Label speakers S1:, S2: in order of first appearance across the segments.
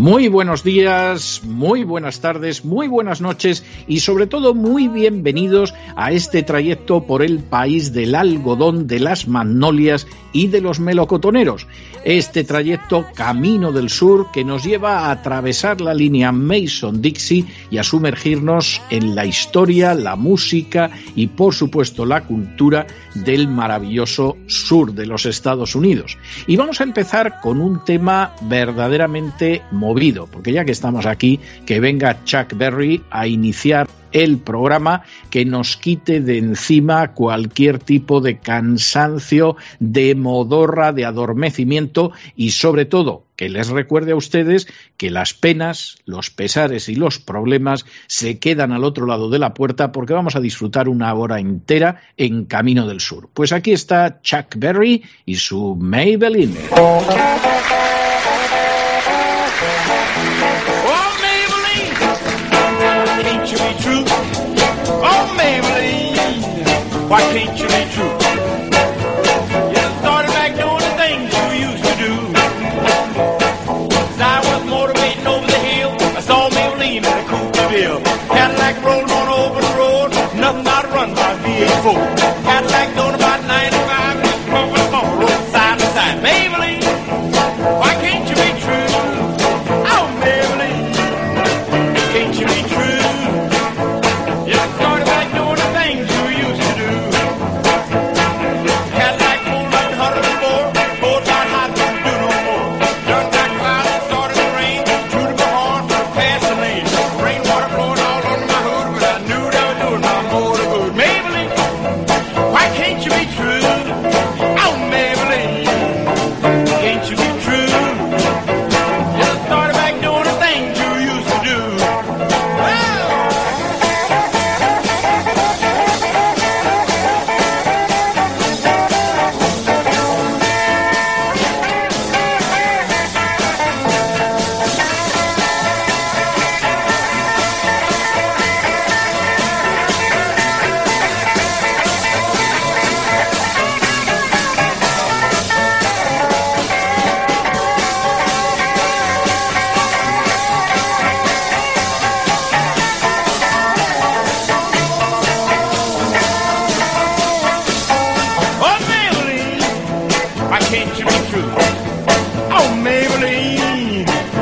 S1: Muy buenos días, muy buenas tardes, muy buenas noches y sobre todo muy bienvenidos a este trayecto por el país del algodón, de las magnolias y de los melocotoneros. Este trayecto Camino del Sur que nos lleva a atravesar la línea Mason-Dixie y a sumergirnos en la historia, la música y por supuesto la cultura del maravilloso sur de los Estados Unidos. Y vamos a empezar con un tema verdaderamente porque ya que estamos aquí, que venga Chuck Berry a iniciar el programa que nos quite de encima cualquier tipo de cansancio, de modorra, de adormecimiento y sobre todo que les recuerde a ustedes que las penas, los pesares y los problemas se quedan al otro lado de la puerta porque vamos a disfrutar una hora entera en Camino del Sur. Pues aquí está Chuck Berry y su Maybelline.
S2: Why can't you be true? You started back doing the things you used to do. As I was motivating over the hill, I saw Maybelline in a coupe de ville. Cadillac rolling on over the road, nothing but a run by V8 Cadillac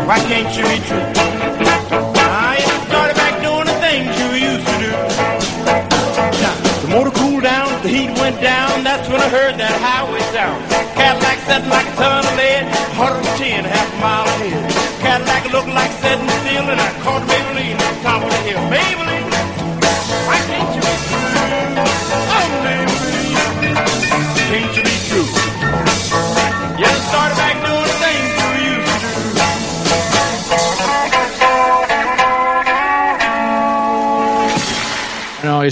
S2: why can't you be true? I started back doing the things you used to do. Now, the motor cooled down, the heat went down, that's when I heard that highway sound. Cadillac sitting like a ton of lead, 110, half mile ahead. Cadillac looked like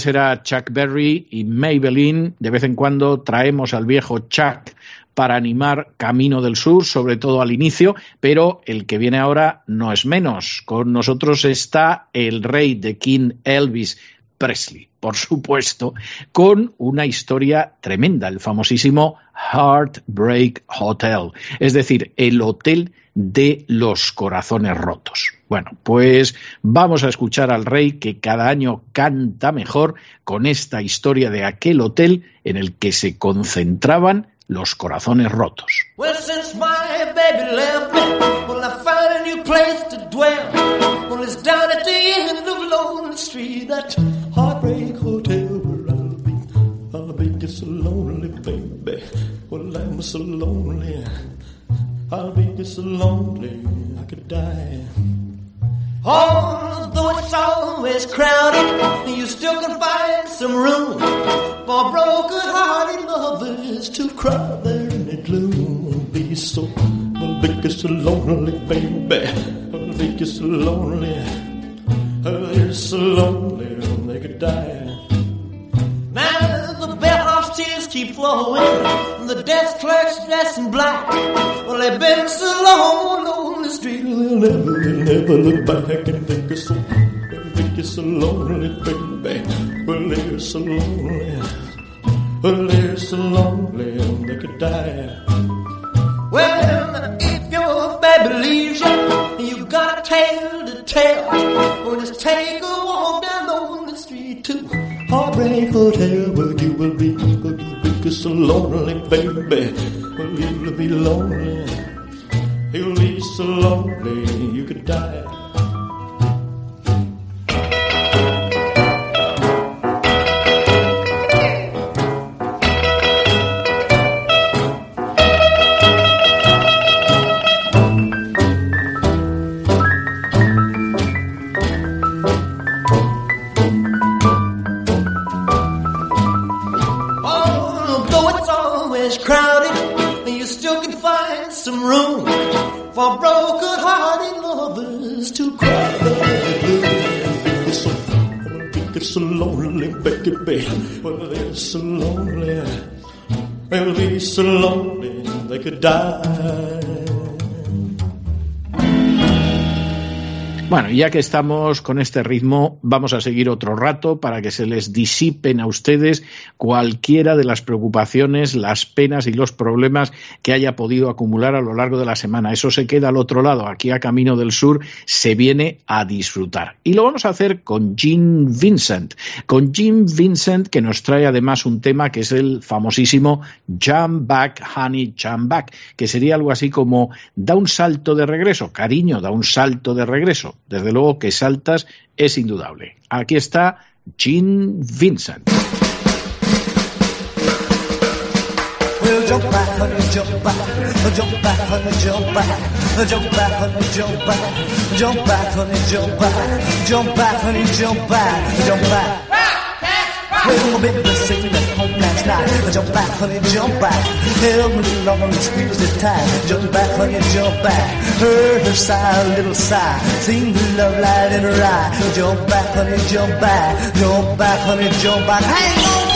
S1: Era Chuck Berry y Maybelline. De vez en cuando traemos al viejo Chuck para animar Camino del Sur, sobre todo al inicio, pero el que viene ahora no es menos. Con nosotros está el rey de King Elvis Presley, por supuesto, con una historia tremenda, el famosísimo Heartbreak Hotel, es decir, el hotel de los corazones rotos. Bueno, pues vamos a escuchar al rey que cada año canta mejor con esta historia de aquel hotel en el que se concentraban los corazones rotos.
S3: Well, since my baby left me, well, found a new place to dwell. Well, at the end of Street, I'll just so lonely, baby. Well, I'm so lonely. I'll be just so lonely, I could die. Although it's always crowded, you still can find some room for broken-hearted lovers to cry there in the gloom. Be so, well, be so lonely, baby. think you're so lonely. Oh, they're so lonely they could die. Keep flowing, the desk clerk's dressed in black. Well, they've been so long on the street, they'll never, never look back and think you're so, think you're so lonely, baby. Well, they're so lonely. Well, they're so lonely they could die. Well, if your baby leaves you, you've got a tale to tell. Well, just take a walk down the street to Heartbreak Hotel, where you will be, so lonely, baby. Well, you'll be lonely. You'll be so lonely you could die. Find some room for broken-hearted lovers to cry. It's so, it's so lonely, baby. Well, they're so lonely. They'll be so lonely they could die.
S1: Bueno, ya que estamos con este ritmo, vamos a seguir otro rato para que se les disipen a ustedes cualquiera de las preocupaciones, las penas y los problemas que haya podido acumular a lo largo de la semana. Eso se queda al otro lado, aquí a Camino del Sur se viene a disfrutar. Y lo vamos a hacer con Jim Vincent, con Jim Vincent que nos trae además un tema que es el famosísimo Jump Back, Honey, Jump Back, que sería algo así como da un salto de regreso, cariño, da un salto de regreso. Desde luego que saltas es indudable. Aquí está Gene Vincent.
S4: Well, baby, sing at home last night. Jump back, honey, jump back. Help me along and squeeze the time. Jump back, honey, jump back. Heard her sigh, a little sigh. Sing the love light in her eye. Jump back, honey, jump back. Jump back, honey, jump back. Hang on,